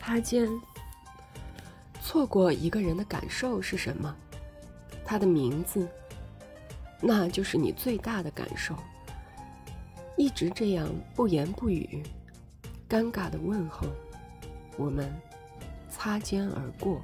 擦肩错过一个人的感受是什么？他的名字那就是你最大的感受。一直这样不言不语尴尬的问候我们擦肩而过。